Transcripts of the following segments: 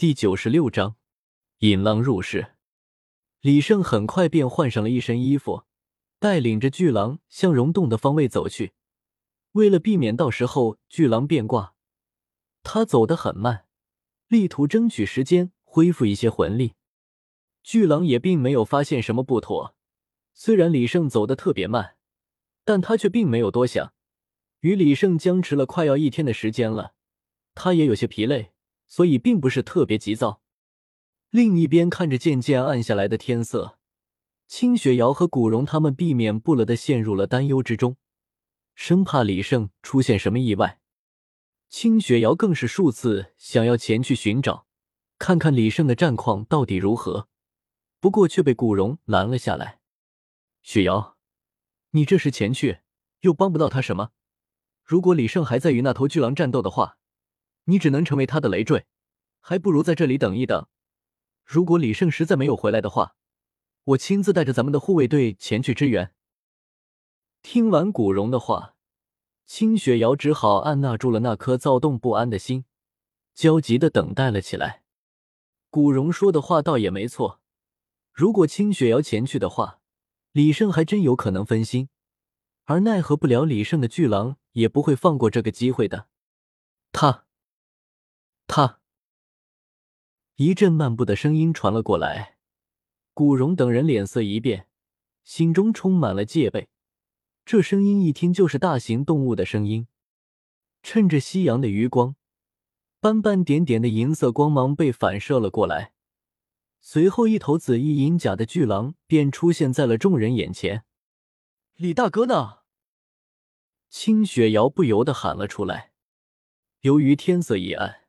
第九十六章，引狼入室。李胜很快便换上了一身衣服，带领着巨狼向溶洞的方位走去。为了避免到时候巨狼变卦，他走得很慢，力图争取时间恢复一些魂力。巨狼也并没有发现什么不妥，虽然李胜走得特别慢，但他却并没有多想。与李胜僵持了快要一天的时间了，他也有些疲累，所以并不是特别急躁。另一边看着渐渐暗下来的天色，清雪瑶和古荣他们避免不了的陷入了担忧之中，生怕李胜出现什么意外。清雪瑶更是数次想要前去寻找，看看李胜的战况到底如何，不过却被古荣拦了下来。雪瑶，你这时前去又帮不到他什么。如果李胜还在与那头巨狼战斗的话，你只能成为他的累赘，还不如在这里等一等。如果李胜实在没有回来的话，我亲自带着咱们的护卫队前去支援。听完古荣的话，清雪瑶只好按捺住了那颗躁动不安的心，焦急的等待了起来。古荣说的话倒也没错，如果清雪瑶前去的话，李胜还真有可能分心。而奈何不了李胜的巨狼，也不会放过这个机会的。他，他，一阵漫步的声音传了过来。古荣等人脸色一变，心中充满了戒备。这声音一听就是大型动物的声音。趁着夕阳的余光，斑斑点点的银色光芒被反射了过来，随后一头紫衣银甲的巨狼便出现在了众人眼前。李大哥呢？清雪瑶不由得喊了出来。由于天色已暗，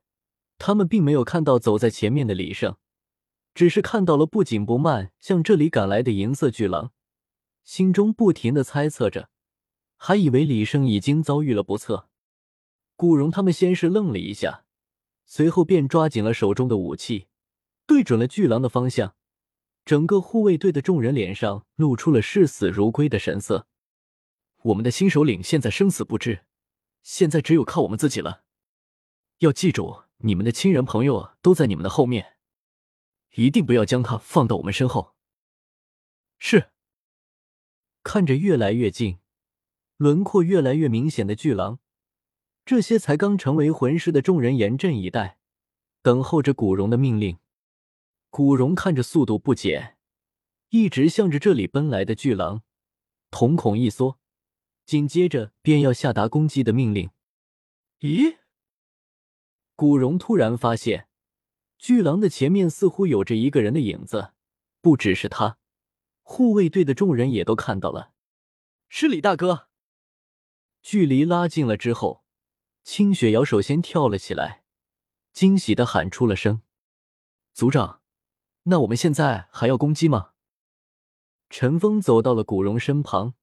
他们并没有看到走在前面的李胜，只是看到了不紧不慢向这里赶来的银色巨狼，心中不停的猜测着，还以为李胜已经遭遇了不测。古荣他们先是愣了一下，随后便抓紧了手中的武器，对准了巨狼的方向。整个护卫队的众人脸上露出了视死如归的神色。我们的新首领现在生死不知，现在只有靠我们自己了。要记住，你们的亲人朋友都在你们的后面，一定不要将他放到我们身后。是。看着越来越近、轮廓越来越明显的巨狼，这些才刚成为魂师的众人严阵以待，等候着古荣的命令。古荣看着速度不减、一直向着这里奔来的巨狼，瞳孔一缩。紧接着便要下达攻击的命令。咦？古荣突然发现，巨狼的前面似乎有着一个人的影子。不只是他，护卫队的众人也都看到了，是李大哥。距离拉近了之后，清雪瑶首先跳了起来，惊喜的喊出了声：“族长，那我们现在还要攻击吗？”陈峰走到了古荣身旁。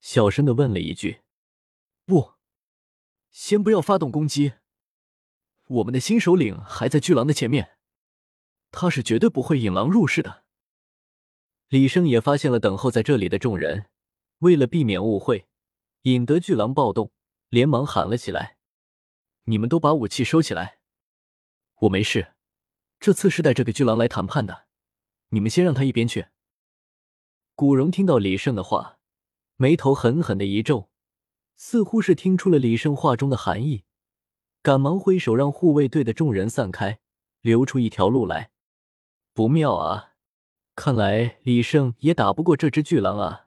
小声的问了一句：“不，先不要发动攻击。我们的新首领还在巨狼的前面，他是绝对不会引狼入室的。”李胜也发现了等候在这里的众人，为了避免误会，引得巨狼暴动，连忙喊了起来：“你们都把武器收起来，我没事。这次是带这个巨狼来谈判的，你们先让他一边去。”古荣听到李胜的话。眉头狠狠的一皱，似乎是听出了李胜话中的含义，赶忙挥手让护卫队的众人散开，留出一条路来。不妙啊！看来李胜也打不过这只巨狼啊。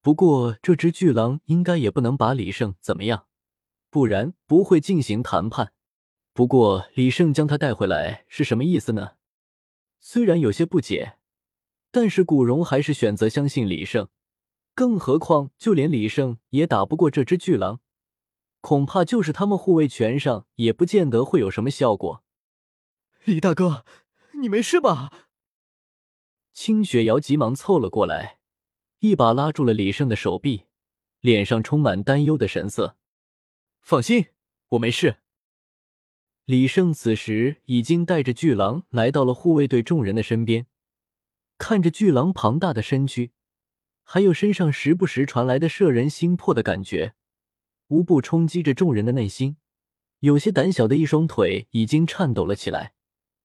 不过这只巨狼应该也不能把李胜怎么样，不然不会进行谈判。不过李胜将他带回来是什么意思呢？虽然有些不解，但是古荣还是选择相信李胜。更何况，就连李胜也打不过这只巨狼，恐怕就是他们护卫权上也不见得会有什么效果。李大哥，你没事吧？清雪瑶急忙凑了过来，一把拉住了李胜的手臂，脸上充满担忧的神色。放心，我没事。李胜此时已经带着巨狼来到了护卫队众人的身边，看着巨狼庞大的身躯。还有身上时不时传来的摄人心魄的感觉，无不冲击着众人的内心。有些胆小的一双腿已经颤抖了起来，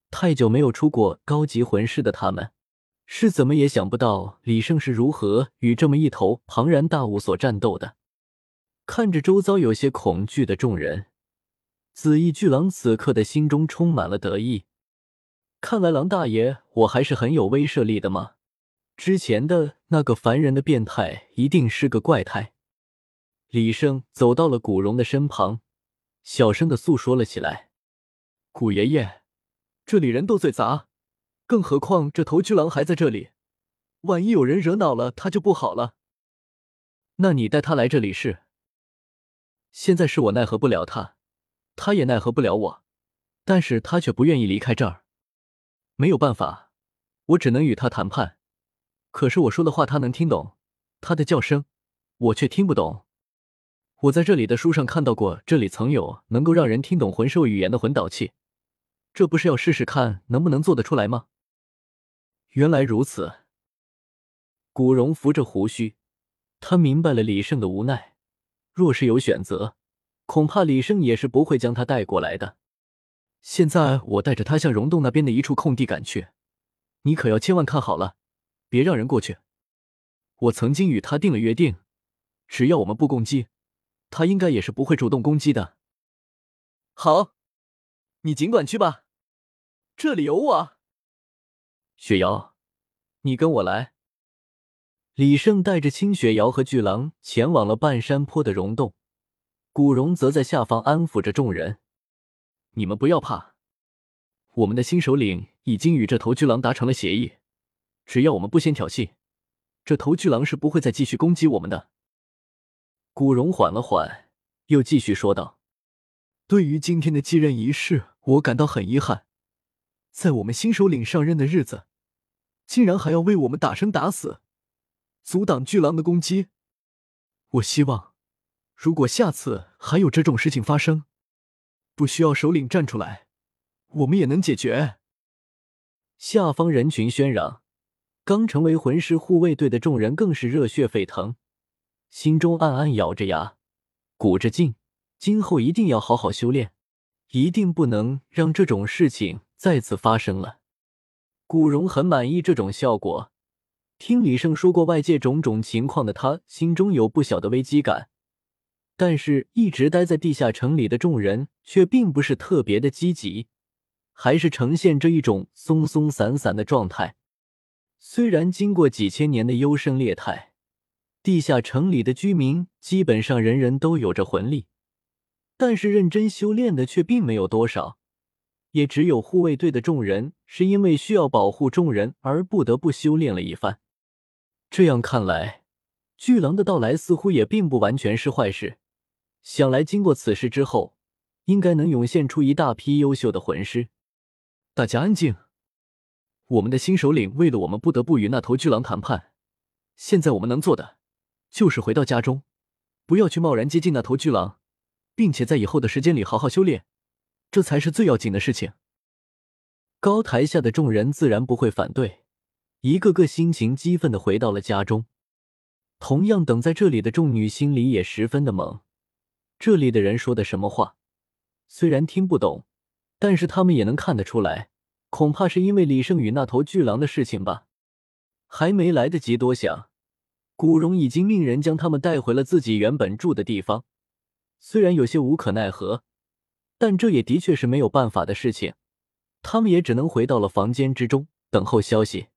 太久没有出过高级魂师的他们，是怎么也想不到李胜是如何与这么一头庞然大物所战斗的。看着周遭有些恐惧的众人，紫翼巨狼此刻的心中充满了得意。看来狼大爷我还是很有威慑力的嘛！之前的那个烦人的变态一定是个怪胎。李胜走到了古荣的身旁，小声的诉说了起来：“古爷爷。”这里人多嘴杂，更何况这头巨狼还在这里，万一有人惹恼了他就不好了。那你带他来这里是？现在是我奈何不了他，他也奈何不了我，但是他却不愿意离开这儿。没有办法，我只能与他谈判。可是我说的话他能听懂，他的叫声我却听不懂。我在这里的书上看到过，这里曾有能够让人听懂魂兽语言的魂导器。这不是要试试看能不能做得出来吗？原来如此。古荣扶着胡须，他明白了李胜的无奈。若是有选择，恐怕李胜也是不会将他带过来的。现在我带着他向溶洞那边的一处空地赶去，你可要千万看好了，别让人过去。我曾经与他定了约定，只要我们不攻击，他应该也是不会主动攻击的。好。你尽管去吧，这里有我。雪瑶，你跟我来。李胜带着青雪瑶和巨狼前往了半山坡的溶洞，古荣则在下方安抚着众人：“你们不要怕，我们的新首领已经与这头巨狼达成了协议，只要我们不先挑衅，这头巨狼是不会再继续攻击我们的。”古荣缓了缓，又继续说道。对于今天的继任仪式，我感到很遗憾。在我们新首领上任的日子，竟然还要为我们打生打死，阻挡巨狼的攻击。我希望，如果下次还有这种事情发生，不需要首领站出来，我们也能解决。下方人群喧嚷，刚成为魂师护卫队的众人更是热血沸腾，心中暗暗咬着牙，鼓着劲。今后一定要好好修炼，一定不能让这种事情再次发生了。古荣很满意这种效果。听李胜说过外界种种情况的他，心中有不小的危机感。但是，一直待在地下城里的众人却并不是特别的积极，还是呈现着一种松松散散的状态。虽然经过几千年的优胜劣汰，地下城里的居民基本上人人都有着魂力。但是认真修炼的却并没有多少，也只有护卫队的众人是因为需要保护众人而不得不修炼了一番。这样看来，巨狼的到来似乎也并不完全是坏事。想来经过此事之后，应该能涌现出一大批优秀的魂师。大家安静，我们的新首领为了我们不得不与那头巨狼谈判。现在我们能做的就是回到家中，不要去贸然接近那头巨狼。并且在以后的时间里好好修炼，这才是最要紧的事情。高台下的众人自然不会反对，一个个心情激愤的回到了家中。同样等在这里的众女心里也十分的懵。这里的人说的什么话，虽然听不懂，但是他们也能看得出来，恐怕是因为李胜宇那头巨狼的事情吧。还没来得及多想，古荣已经命人将他们带回了自己原本住的地方。虽然有些无可奈何，但这也的确是没有办法的事情。他们也只能回到了房间之中，等候消息。